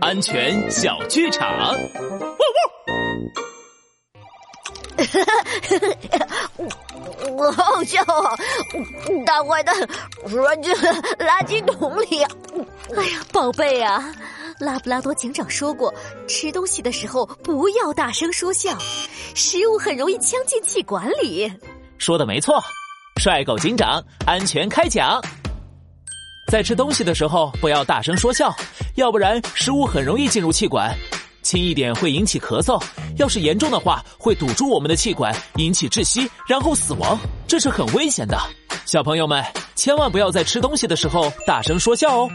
安全小剧场。我好笑啊！大坏蛋钻进了垃圾桶里。哎呀，宝贝啊，拉布拉多警长说过，吃东西的时候不要大声说笑，食物很容易呛进气管里。说的没错，帅狗警长安全开讲。在吃东西的时候不要大声说笑，要不然食物很容易进入气管，轻一点会引起咳嗽，要是严重的话会堵住我们的气管，引起窒息，然后死亡，这是很危险的。小朋友们千万不要在吃东西的时候大声说笑哦。